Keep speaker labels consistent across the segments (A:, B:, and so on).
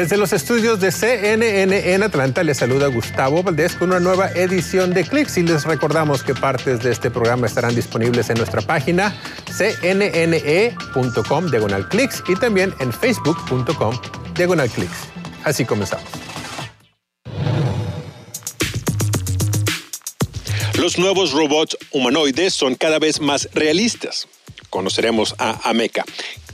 A: Desde los estudios de CNN en Atlanta les saluda Gustavo Valdés con una nueva edición de Clicks y les recordamos que partes de este programa estarán disponibles en nuestra página cnne.com diagonal clicks y también en facebook.com diagonal clicks. Así comenzamos.
B: Los nuevos robots humanoides son cada vez más realistas conoceremos a Ameca,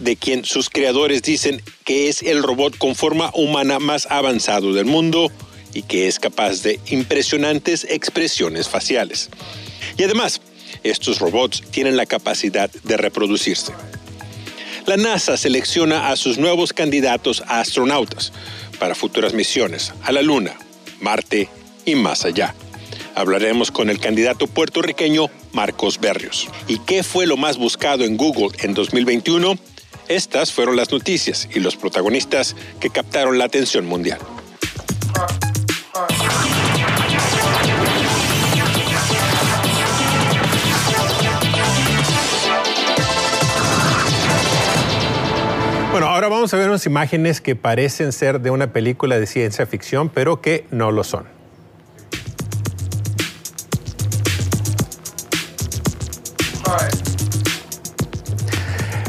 B: de quien sus creadores dicen que es el robot con forma humana más avanzado del mundo y que es capaz de impresionantes expresiones faciales. Y además, estos robots tienen la capacidad de reproducirse. La NASA selecciona a sus nuevos candidatos a astronautas para futuras misiones a la Luna, Marte y más allá. Hablaremos con el candidato puertorriqueño Marcos Berrios. ¿Y qué fue lo más buscado en Google en 2021? Estas fueron las noticias y los protagonistas que captaron la atención mundial.
A: Bueno, ahora vamos a ver unas imágenes que parecen ser de una película de ciencia ficción, pero que no lo son.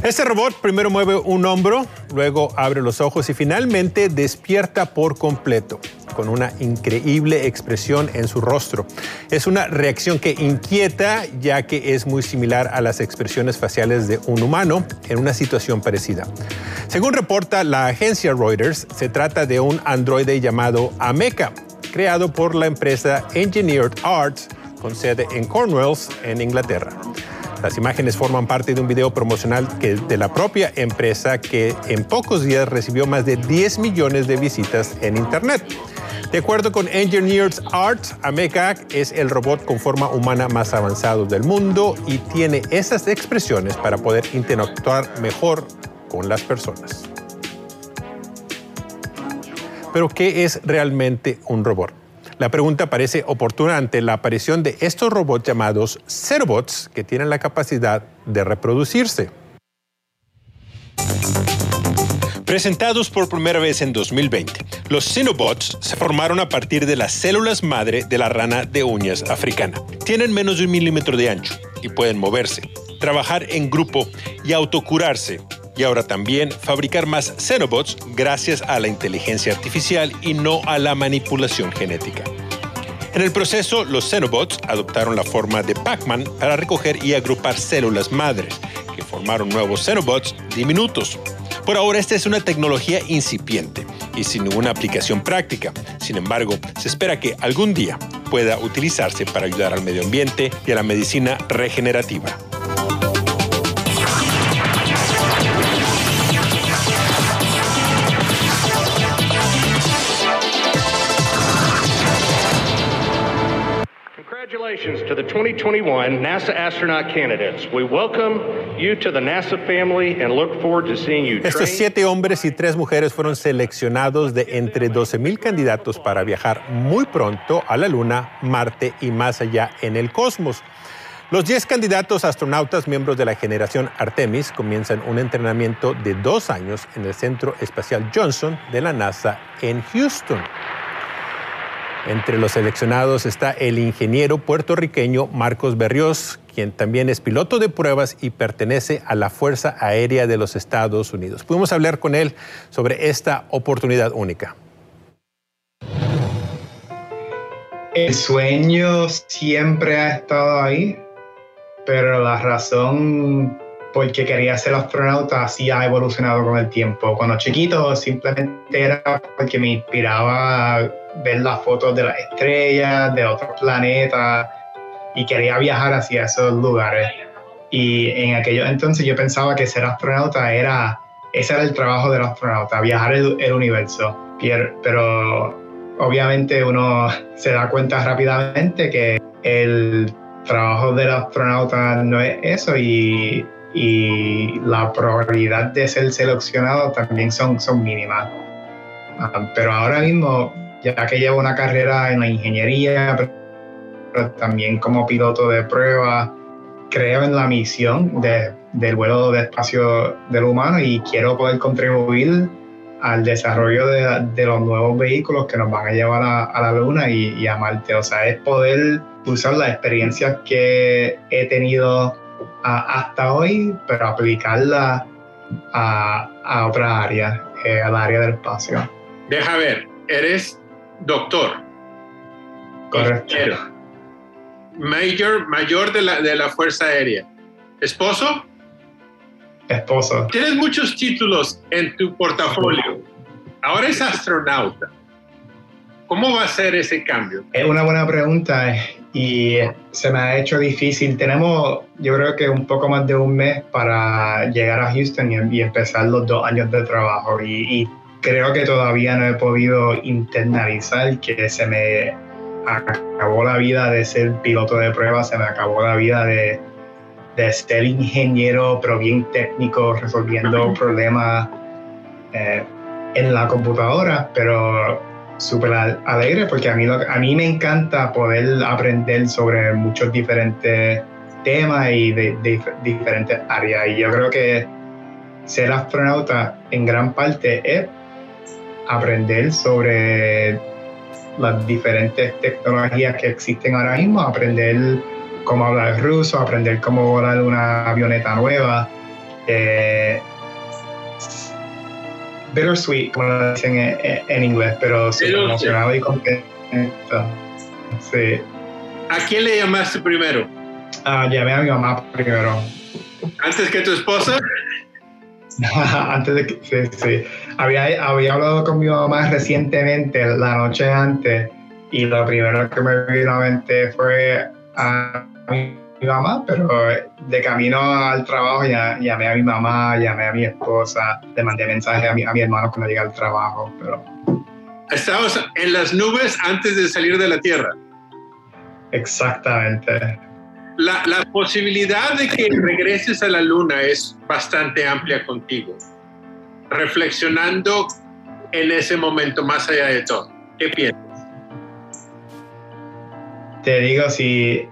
A: Este robot primero mueve un hombro, luego abre los ojos y finalmente despierta por completo con una increíble expresión en su rostro. Es una reacción que inquieta ya que es muy similar a las expresiones faciales de un humano en una situación parecida. Según reporta la agencia Reuters, se trata de un androide llamado Ameca, creado por la empresa Engineered Arts con sede en Cornwalls, en Inglaterra. Las imágenes forman parte de un video promocional de la propia empresa que en pocos días recibió más de 10 millones de visitas en Internet. De acuerdo con Engineered Art, Ameca es el robot con forma humana más avanzado del mundo y tiene esas expresiones para poder interactuar mejor con las personas. Pero, ¿qué es realmente un robot? La pregunta parece oportuna ante la aparición de estos robots llamados Cerobots que tienen la capacidad de reproducirse.
B: Presentados por primera vez en 2020, los Cenobots se formaron a partir de las células madre de la rana de uñas africana. Tienen menos de un milímetro de ancho y pueden moverse, trabajar en grupo y autocurarse y ahora también fabricar más Xenobots gracias a la inteligencia artificial y no a la manipulación genética. En el proceso, los Xenobots adoptaron la forma de Pac-Man para recoger y agrupar células madres, que formaron nuevos Xenobots diminutos. Por ahora esta es una tecnología incipiente y sin ninguna aplicación práctica. Sin embargo, se espera que algún día pueda utilizarse para ayudar al medio ambiente y a la medicina regenerativa.
C: Congratulations to the 2021 NASA astronaut candidates. We welcome you to the NASA family and look forward to seeing you.
A: Estos siete hombres y tres mujeres fueron seleccionados de entre 12.000 candidatos para viajar muy pronto a la Luna, Marte y más allá en el cosmos. Los 10 candidatos astronautas miembros de la generación Artemis comienzan un entrenamiento de dos años en el Centro Espacial Johnson de la NASA en Houston. Entre los seleccionados está el ingeniero puertorriqueño Marcos Berrios, quien también es piloto de pruebas y pertenece a la Fuerza Aérea de los Estados Unidos. Pudimos hablar con él sobre esta oportunidad única.
D: El sueño siempre ha estado ahí, pero la razón por qué quería ser astronauta así ha evolucionado con el tiempo. Cuando chiquito simplemente era porque me inspiraba ver las fotos de las estrellas, de otros planetas, y quería viajar hacia esos lugares. Y en aquellos entonces yo pensaba que ser astronauta era, ese era el trabajo del astronauta, viajar el, el universo. Pero obviamente uno se da cuenta rápidamente que el trabajo del astronauta no es eso y, y la probabilidad de ser seleccionado también son, son mínimas. Ah, pero ahora mismo ya que llevo una carrera en la ingeniería, pero también como piloto de prueba, creo en la misión de, del vuelo de espacio del humano y quiero poder contribuir al desarrollo de, los nuevos vehículos que nos van a llevar a, la Luna y, a Marte. O sea, es poder usar las experiencias que he tenido hasta hoy, pero aplicarlas a, a otras áreas, eh, al área del espacio.
B: Deja ver, eres doctor.
D: Correcto.
B: Mayor, mayor de la, de la Fuerza Aérea. ¿Esposo?
D: Esposo.
B: Tienes muchos títulos en tu portafolio. Ahora es astronauta. ¿Cómo va a ser ese cambio?
D: Es una buena pregunta y se me ha hecho difícil. Tenemos, yo creo que un poco más de un mes para llegar a Houston y, empezar los dos años de trabajo. Y, y, creo que todavía no he podido internalizar que se me acabó la vida de ser piloto de prueba, se me acabó la vida de de ser ingeniero, pero bien técnico, resolviendo problemas eh, en la computadora, pero súper alegre porque a mí, a mí me encanta poder aprender sobre muchos diferentes temas y de, diferentes áreas. Y yo creo que ser astronauta en gran parte es aprender sobre las diferentes tecnologías que existen ahora mismo, aprender cómo hablar ruso, aprender cómo volar una avioneta nueva. Eh, bittersweet, como lo dicen en, inglés, pero súper emocionado y contento. Sí.
B: ¿A quién le llamaste primero?
D: Ah, llamé a mi mamá primero.
B: ¿Antes que tu esposa?
D: antes de que, sí, sí. Había, había hablado con mi mamá recientemente, la noche antes, y lo primero que me vino a la mente fue a mi, mamá, pero de camino al trabajo ya, llamé a mi mamá, llamé a mi esposa, le mandé mensaje a mi, a mi hermano cuando llegué al trabajo, pero...
B: Estabas en las nubes antes de salir de la Tierra.
D: Exactamente.
B: La, la, posibilidad de que regreses a la luna es bastante amplia contigo. Reflexionando en ese momento, más allá de todo, ¿qué piensas?
D: Te digo, si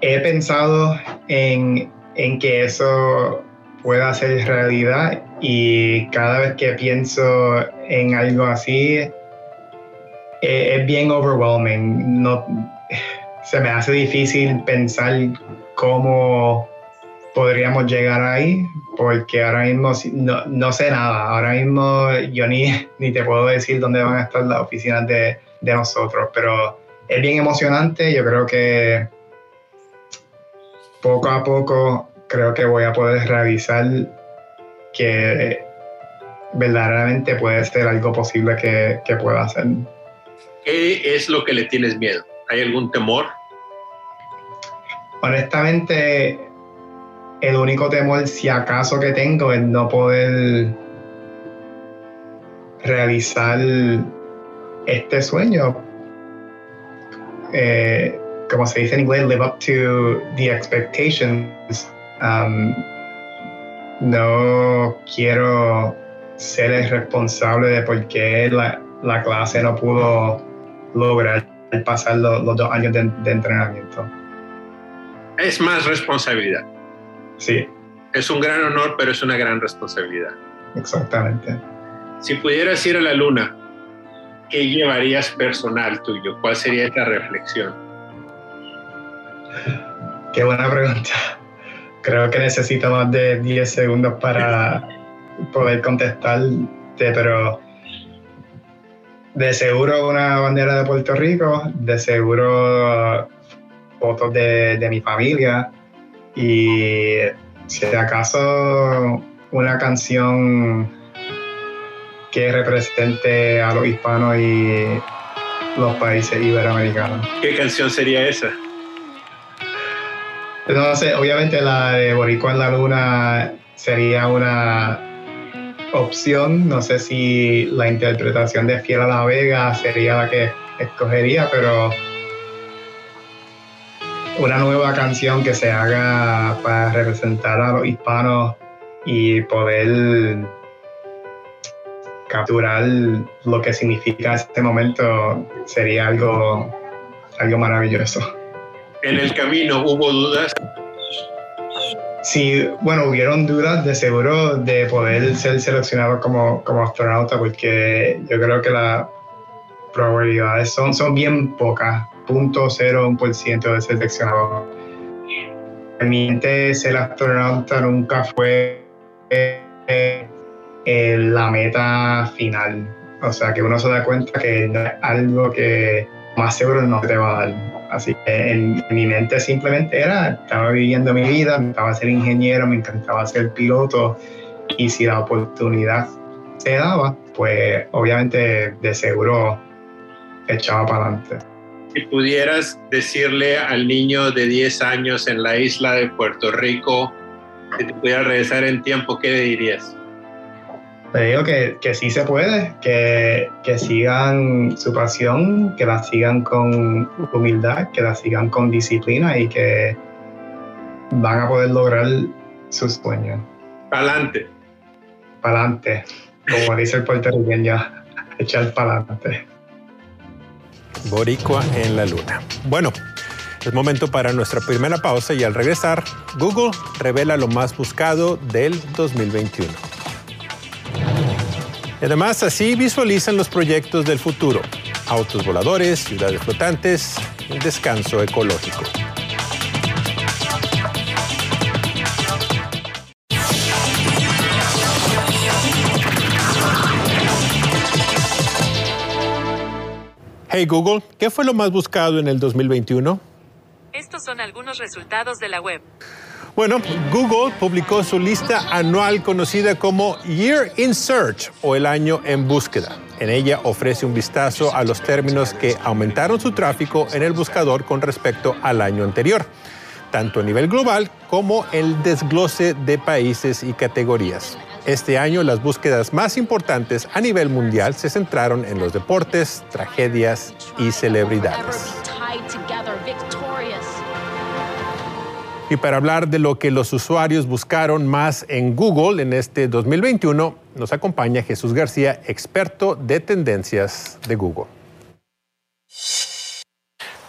D: he pensado en, que eso pueda ser realidad y cada vez que pienso en algo así eh, es, bien overwhelming. No, se me hace difícil pensar cómo podríamos llegar ahí porque ahora mismo no, no, sé nada. Ahora mismo yo ni, ni te puedo decir dónde van a estar las oficinas de, de nosotros, pero es bien emocionante. Yo creo que poco a poco creo que voy a poder realizar que verdaderamente puede ser algo posible que, que pueda hacer.
B: ¿Qué es lo que le tienes miedo? ¿Hay algún temor?
D: Honestamente, el único temor, si acaso que tengo, es no poder realizar este sueño. Eh, como se dice en inglés, live up to the expectations. Um, no quiero ser el responsable de por qué la, la clase no pudo lograr pasar los, dos años de, de, entrenamiento.
B: Es más responsabilidad.
D: Sí.
B: Es un gran honor, pero es una gran responsabilidad.
D: Exactamente.
B: Si pudieras ir a la luna, ¿qué llevarías personal tuyo? ¿Cuál sería esta reflexión?
D: Qué buena pregunta. Creo que necesito más de 10 segundos para poder contestarte, pero de seguro una bandera de Puerto Rico, de seguro fotos de, de mi familia y si acaso una canción que represente a los hispanos y los países iberoamericanos.
B: ¿Qué canción sería esa?
D: Obviamente la de Boricua en la Luna sería una opción. No sé si la interpretación de Fiel a la Vega sería la que escogería, pero una nueva canción que se haga para representar a los hispanos y poder capturar lo que significa este momento sería algo, algo maravilloso
B: en el camino hubo dudas?
D: Sí, bueno, hubieron dudas de seguro de poder ser seleccionado como, como astronauta porque yo creo que las probabilidades son, son bien pocas, 0.01% de seleccionado. En mi mente ser astronauta nunca fue eh, la meta final. O sea, que uno se da cuenta que es algo que más seguro no te va a dar. Así que en, mi mente simplemente era, estaba viviendo mi vida, me encantaba ser ingeniero, me encantaba ser piloto y si la oportunidad se daba, pues obviamente de seguro echaba para adelante.
B: Si pudieras decirle al niño de 10 años en la isla de Puerto Rico que te pudiera regresar en tiempo, ¿qué le dirías?
D: Le digo que, que sí se puede, que, que, sigan su pasión, que la sigan con humildad, que la sigan con disciplina y que van a poder lograr sus sueños.
B: Pa'lante.
D: Pa'lante. Como dice el puertorriqueño, echar pa'lante.
A: Boricua en la luna. Bueno, es momento para nuestra primera pausa y al regresar, Google revela lo más buscado del 2021. Además, así visualizan los proyectos del futuro. Autos voladores, ciudades flotantes, descanso ecológico. Hey Google, ¿qué fue lo más buscado en el 2021?
E: Estos son algunos resultados de la web.
A: Bueno, Google publicó su lista anual conocida como Year in Search o el año en búsqueda. En ella ofrece un vistazo a los términos que aumentaron su tráfico en el buscador con respecto al año anterior, tanto a nivel global como el desglose de países y categorías. Este año las búsquedas más importantes a nivel mundial se centraron en los deportes, tragedias y celebridades. Y para hablar de lo que los usuarios buscaron más en Google en este 2021, nos acompaña Jesús García, experto de tendencias de Google.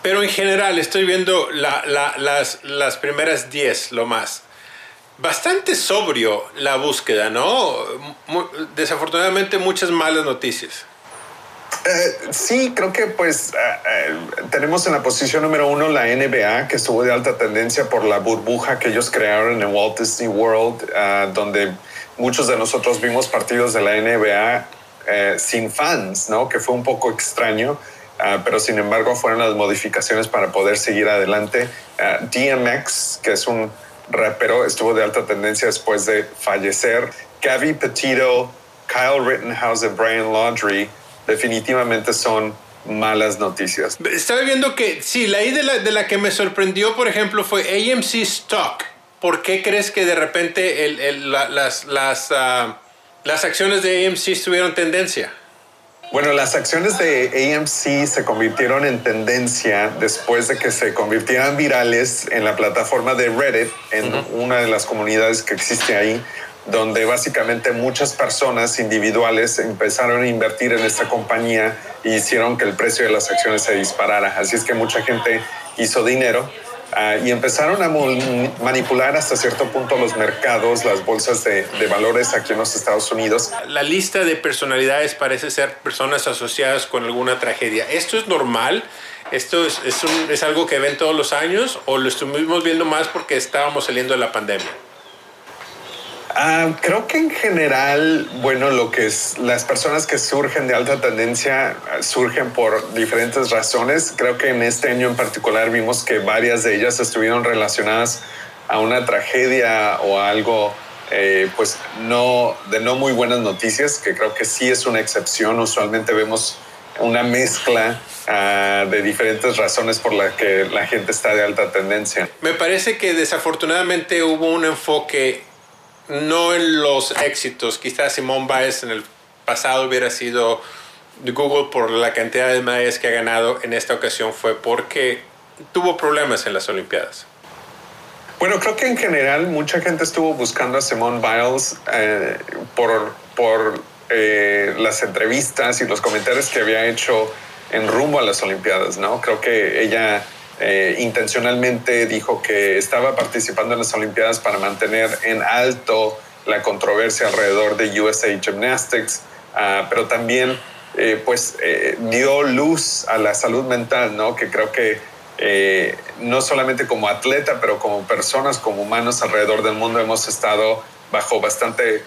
B: Pero en general estoy viendo las, las primeras 10, lo más. Bastante sobrio la búsqueda, ¿no? Desafortunadamente muchas malas noticias.
F: Eh, sí, creo que pues eh, eh, tenemos en la posición número uno la NBA, que estuvo de alta tendencia por la burbuja que ellos crearon en Walt Disney World, donde muchos de nosotros vimos partidos de la NBA sin fans, ¿no? Que fue un poco extraño. pero sin embargo fueron las modificaciones para poder seguir adelante. DMX, que es un rapero, estuvo de alta tendencia después de fallecer. Gabby Petito, Kyle Rittenhouse y Brian Laundrie definitivamente son malas noticias.
B: Estaba viendo que, sí, la I de la, de la que me sorprendió, por ejemplo, fue AMC Stock. ¿Por qué crees que de repente el, las, las, ah, las acciones de AMC estuvieron tendencia?
F: Bueno, las acciones de AMC se convirtieron en tendencia después de que se convirtieran virales en la plataforma de Reddit, en una de las comunidades que existe ahí, donde básicamente muchas personas individuales empezaron a invertir en esta compañía y hicieron que el precio de las acciones se disparara. Así es que mucha gente hizo dinero ah, y empezaron a manipular hasta cierto punto los mercados, las bolsas de, valores aquí en los Estados Unidos.
B: La lista de personalidades parece ser personas asociadas con alguna tragedia. ¿Esto es normal? ¿Esto es, es, es algo que ven todos los años o lo estuvimos viendo más porque estábamos saliendo de la pandemia?
F: Ah, creo que en general, bueno, lo que es las personas que surgen de alta tendencia ah, surgen por diferentes razones. Creo que en este año en particular vimos que varias de ellas estuvieron relacionadas a una tragedia o a algo, eh, pues no de no muy buenas noticias, que creo que sí es una excepción. Usualmente vemos una mezcla ah, de diferentes razones por las que la gente está de alta tendencia.
B: Me parece que desafortunadamente hubo un enfoque no en los éxitos. Quizás Simón Biles en el pasado hubiera sido Google por la cantidad de medallas que ha ganado. En esta ocasión fue porque tuvo problemas en las Olimpiadas.
F: Bueno, creo que en general mucha gente estuvo buscando a Simone Biles eh, por, por eh, las entrevistas y los comentarios que había hecho en rumbo a las Olimpiadas, ¿no? Creo que ella eh, intencionalmente dijo que estaba participando en las Olimpiadas para mantener en alto la controversia alrededor de USA Gymnastics, ah, pero también eh, pues eh, dio luz a la salud mental, ¿no? Que creo que no solamente como atleta, pero como personas, como humanos alrededor del mundo hemos estado bajo bastante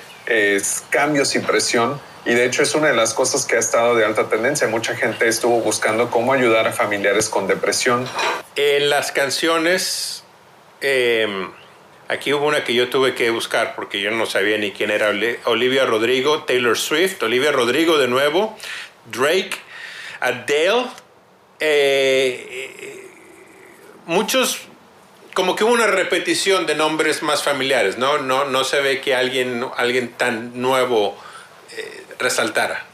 F: cambios y presión y de hecho es una de las cosas que ha estado de alta tendencia. Mucha gente estuvo buscando cómo ayudar a familiares con depresión.
B: En las canciones, em, aquí hubo una que yo tuve que buscar porque yo no sabía ni quién era Olivia Rodrigo, Taylor Swift, Olivia Rodrigo de nuevo, Drake, Adele. Eh, muchos como que hubo una repetición de nombres más familiares, ¿no? No, no se ve que alguien, alguien tan nuevo eh, resaltara.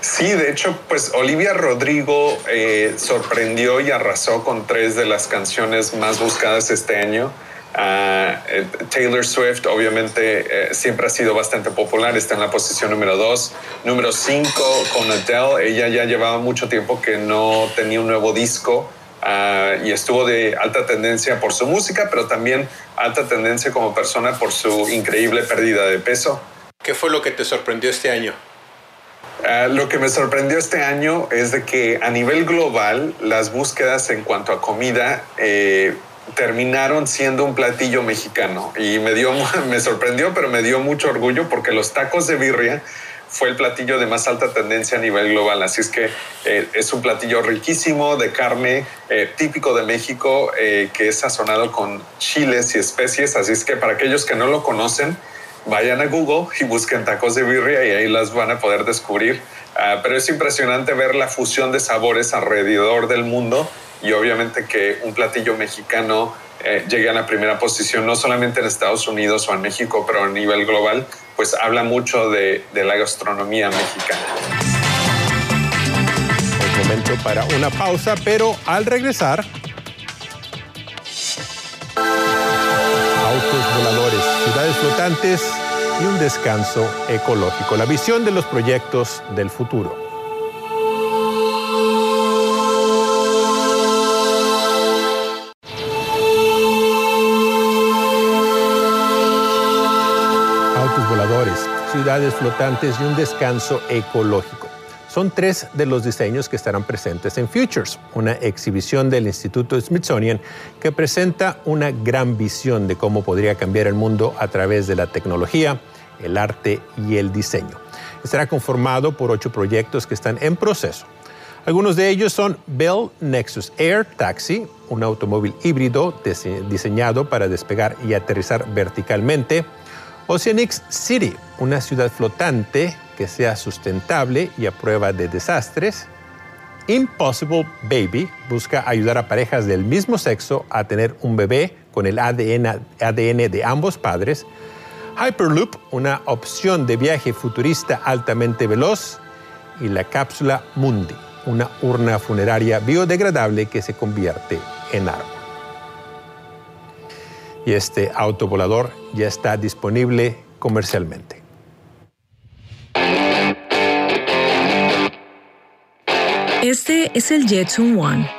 F: Sí, de hecho, pues Olivia Rodrigo eh, sorprendió y arrasó con tres de las canciones más buscadas este año. Ah, eh, Taylor Swift obviamente siempre ha sido bastante popular, está en la posición número dos. Número cinco con Adele, ella ya llevaba mucho tiempo que no tenía un nuevo disco ah, y estuvo de alta tendencia por su música, pero también alta tendencia como persona por su increíble pérdida de peso.
B: ¿Qué fue lo que te sorprendió este año?
F: Ah, lo que me sorprendió este año es de que a nivel global las búsquedas en cuanto a comida eh, terminaron siendo un platillo mexicano. Y me dio me sorprendió pero me dio mucho orgullo porque los tacos de birria fue el platillo de más alta tendencia a nivel global. Así es que eh, es un platillo riquísimo de carne eh, típico de México que es sazonado con chiles y especies. Así es que para aquellos que no lo conocen vayan a Google y busquen tacos de birria y ahí las van a poder descubrir. Ah, pero es impresionante ver la fusión de sabores alrededor del mundo y obviamente que un platillo mexicano eh, llegue a la primera posición, no solamente en Estados Unidos o en México, pero a nivel global, pues habla mucho de, de la gastronomía mexicana.
A: Es momento para una pausa, pero al regresar, autos voladores, ciudades flotantes y un descanso ecológico. La visión de los proyectos del futuro. Autos voladores, ciudades flotantes y un descanso ecológico. Son tres de los diseños que estarán presentes en Futures, una exhibición del Instituto Smithsonian que presenta una gran visión de cómo podría cambiar el mundo a través de la tecnología, el arte y el diseño. Estará conformado por ocho proyectos que están en proceso. Algunos de ellos son Bell Nexus Air Taxi, un automóvil híbrido diseñado para despegar y aterrizar verticalmente. Oceanix City, una ciudad flotante que sea sustentable y a prueba de desastres. Impossible Baby busca ayudar a parejas del mismo sexo a tener un bebé con el ADN, ADN de ambos padres. Hyperloop, una opción de viaje futurista altamente veloz. Y la cápsula Mundi, una urna funeraria biodegradable que se convierte en árbol. Y este autovolador ya está disponible comercialmente.
G: Este es el Jetson One.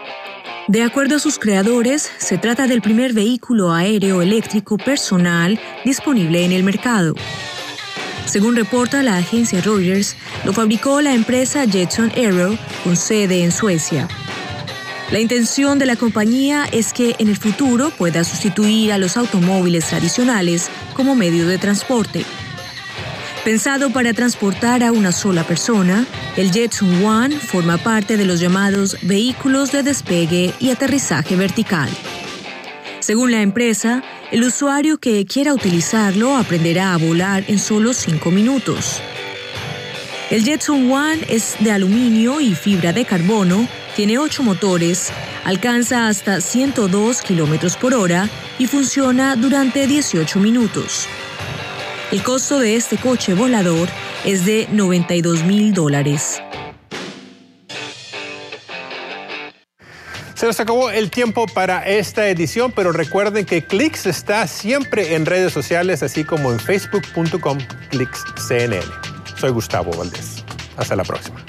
G: De acuerdo a sus creadores, se trata del primer vehículo aéreo eléctrico personal disponible en el mercado. Según reporta la agencia Reuters, lo fabricó la empresa Jetson Aero con sede en Suecia. La intención de la compañía es que en el futuro pueda sustituir a los automóviles tradicionales como medio de transporte. Pensado para transportar a una sola persona, el Jetson One forma parte de los llamados vehículos de despegue y aterrizaje vertical. Según la empresa, el usuario que quiera utilizarlo aprenderá a volar en solo 5 minutos. El Jetson One es de aluminio y fibra de carbono, tiene 8 motores, alcanza hasta 102 km por hora y funciona durante 18 minutos. El costo de este coche volador es de 92 mil dólares.
A: Se nos acabó el tiempo para esta edición, pero recuerden que Clicks está siempre en redes sociales, así como en facebook.com ClicksCNN. Soy Gustavo Valdés. Hasta la próxima.